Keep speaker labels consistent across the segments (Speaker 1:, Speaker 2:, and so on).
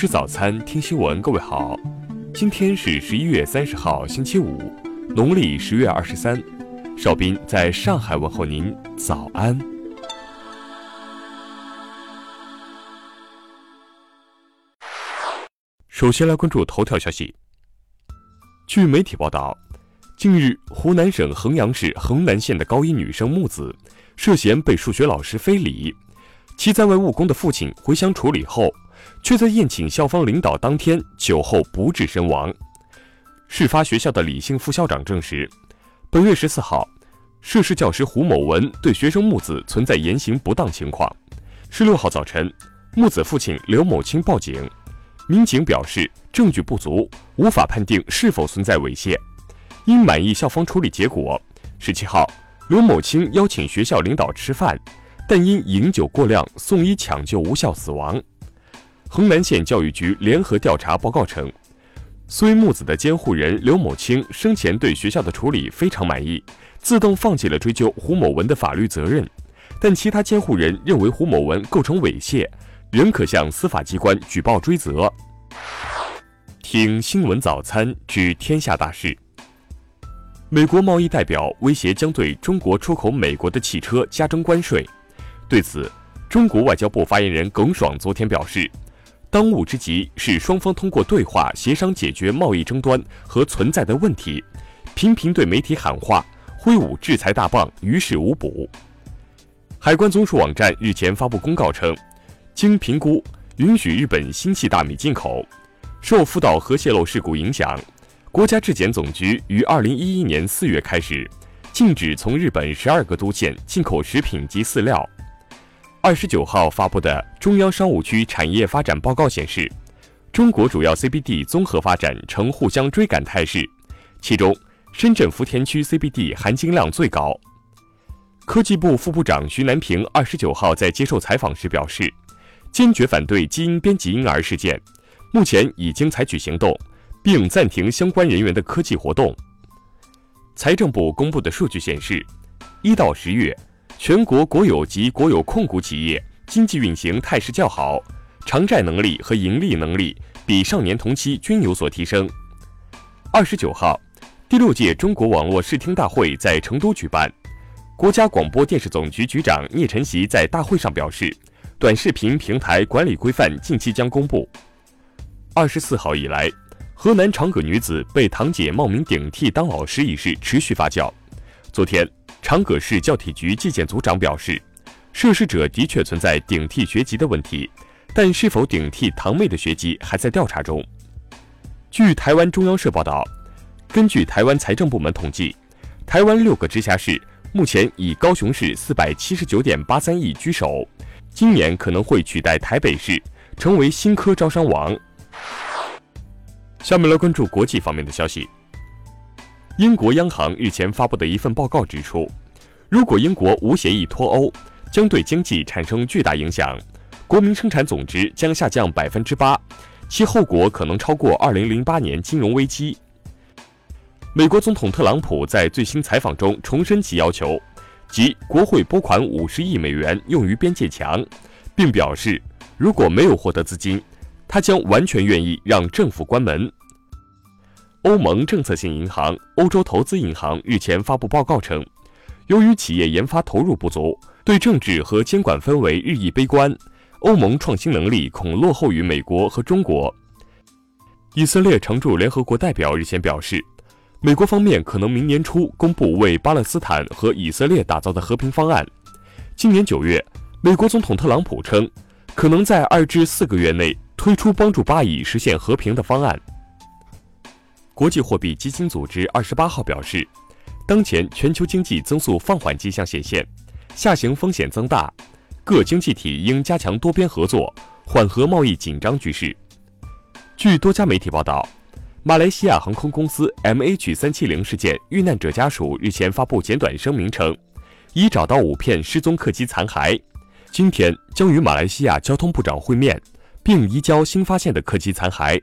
Speaker 1: 吃早餐，听新闻。各位好，今天是十一月三十号，星期五，农历十月二十三。邵斌在上海问候您，早安。首先来关注头条消息。据媒体报道，近日，湖南省衡阳市衡南县的高一女生木子涉嫌被数学老师非礼，其在外务工的父亲回乡处理后。却在宴请校方领导当天酒后不治身亡。事发学校的李姓副校长证实，本月十四号，涉事教师胡某文对学生木子存在言行不当情况。十六号早晨，木子父亲刘某清报警，民警表示证据不足，无法判定是否存在猥亵。因满意校方处理结果，十七号，刘某清邀请学校领导吃饭，但因饮酒过量送医抢救无效死亡。衡南县教育局联合调查报告称，虽木子的监护人刘某清生前对学校的处理非常满意，自动放弃了追究胡某文的法律责任，但其他监护人认为胡某文构成猥亵，仍可向司法机关举报追责。听新闻早餐知天下大事。美国贸易代表威胁将对中国出口美国的汽车加征关税，对此，中国外交部发言人耿爽昨天表示。当务之急是双方通过对话协商解决贸易争端和存在的问题，频频对媒体喊话、挥舞制裁大棒于事无补。海关总署网站日前发布公告称，经评估，允许日本新系大米进口。受福岛核泄漏事故影响，国家质检总局于二零一一年四月开始禁止从日本十二个都县进口食品及饲料。二十九号发布的中央商务区产业发展报告显示，中国主要 CBD 综合发展呈互相追赶态势，其中深圳福田区 CBD 含金量最高。科技部副部长徐南平二十九号在接受采访时表示，坚决反对基因编辑婴儿事件，目前已经采取行动，并暂停相关人员的科技活动。财政部公布的数据显示，一到十月。全国国有及国有控股企业经济运行态势较好，偿债能力和盈利能力比上年同期均有所提升。二十九号，第六届中国网络视听大会在成都举办，国家广播电视总局局长聂晨曦在大会上表示，短视频平台管理规范近期将公布。二十四号以来，河南长葛女子被堂姐冒名顶替当老师一事持续发酵，昨天。长葛市教体局纪检组长表示，涉事者的确存在顶替学籍的问题，但是否顶替堂妹的学籍还在调查中。据台湾中央社报道，根据台湾财政部门统计，台湾六个直辖市目前以高雄市四百七十九点八三亿居首，今年可能会取代台北市成为新科招商王。下面来关注国际方面的消息。英国央行日前发布的一份报告指出，如果英国无协议脱欧，将对经济产生巨大影响，国民生产总值将下降百分之八，其后果可能超过二零零八年金融危机。美国总统特朗普在最新采访中重申其要求，即国会拨款五十亿美元用于边界墙，并表示如果没有获得资金，他将完全愿意让政府关门。欧盟政策性银行、欧洲投资银行日前发布报告称，由于企业研发投入不足，对政治和监管氛围日益悲观，欧盟创新能力恐落后于美国和中国。以色列常驻联合国代表日前表示，美国方面可能明年初公布为巴勒斯坦和以色列打造的和平方案。今年九月，美国总统特朗普称，可能在二至四个月内推出帮助巴以实现和平的方案。国际货币基金组织二十八号表示，当前全球经济增速放缓迹象显现，下行风险增大，各经济体应加强多边合作，缓和贸易紧张局势。据多家媒体报道，马来西亚航空公司 MH 三七零事件遇难者家属日前发布简短声明称，已找到五片失踪客机残骸，今天将与马来西亚交通部长会面，并移交新发现的客机残骸。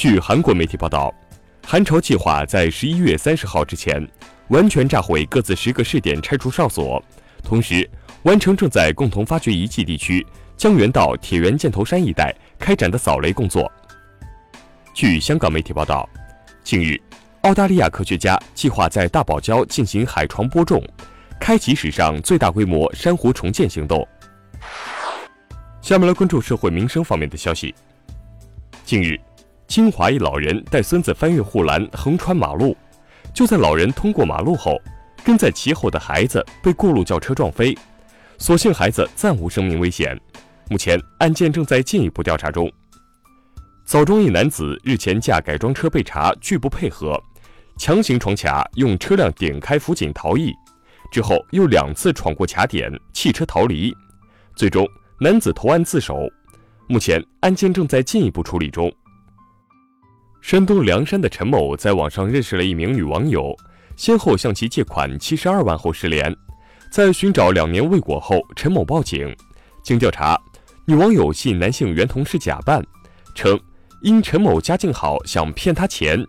Speaker 1: 据韩国媒体报道，韩朝计划在十一月三十号之前完全炸毁各自十个试点拆除哨所，同时完成正在共同发掘遗迹地区江原道铁原箭头山一带开展的扫雷工作。据香港媒体报道，近日，澳大利亚科学家计划在大堡礁进行海床播种，开启史上最大规模珊瑚重建行动。下面来关注社会民生方面的消息。近日，金华一老人带孙子翻越护栏横穿马路，就在老人通过马路后，跟在其后的孩子被过路轿车撞飞，所幸孩子暂无生命危险。目前案件正在进一步调查中。枣庄一男子日前驾改装车被查拒不配合，强行闯卡，用车辆点开辅警逃逸，之后又两次闯过卡点，弃车逃离，最终。男子投案自首，目前案件正在进一步处理中。山东梁山的陈某在网上认识了一名女网友，先后向其借款七十二万后失联，在寻找两年未果后，陈某报警。经调查，女网友系男性原同事假扮，称因陈某家境好，想骗他钱。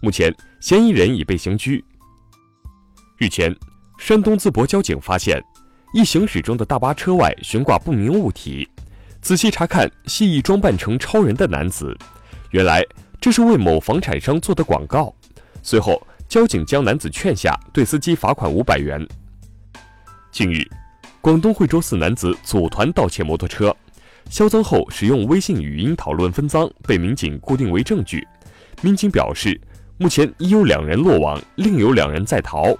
Speaker 1: 目前嫌疑人已被刑拘。日前，山东淄博交警发现。一行驶中的大巴车外悬挂不明物体，仔细查看，系一装扮成超人的男子。原来这是为某房产商做的广告。随后，交警将男子劝下，对司机罚款五百元。近日，广东惠州四男子组团盗窃摩托车，销赃后使用微信语音讨论分赃，被民警固定为证据。民警表示，目前已有两人落网，另有两人在逃。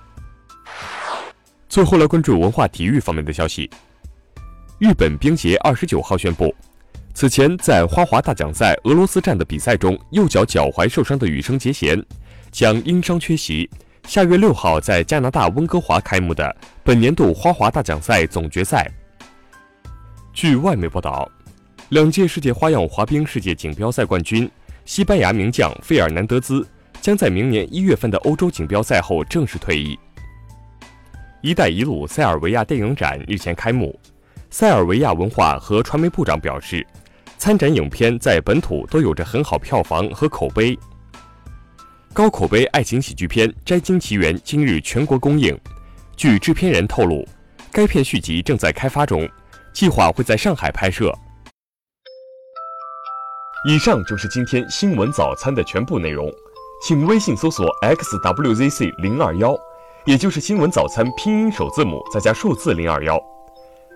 Speaker 1: 最后来关注文化体育方面的消息。日本冰协二十九号宣布，此前在花滑大奖赛俄罗斯站的比赛中右脚脚踝受伤的羽生结弦将因伤缺席下月六号在加拿大温哥华开幕的本年度花滑大奖赛总决赛。据外媒报道，两届世界花样滑冰世界锦标赛冠军西班牙名将费尔南德兹将在明年一月份的欧洲锦标赛后正式退役。“一带一路”塞尔维亚电影展日前开幕，塞尔维亚文化和传媒部长表示，参展影片在本土都有着很好票房和口碑。高口碑爱情喜剧片《摘金奇缘》今日全国公映，据制片人透露，该片续集正在开发中，计划会在上海拍摄。以上就是今天新闻早餐的全部内容，请微信搜索 xwzc 零二幺。也就是新闻早餐拼音首字母再加数字零二幺。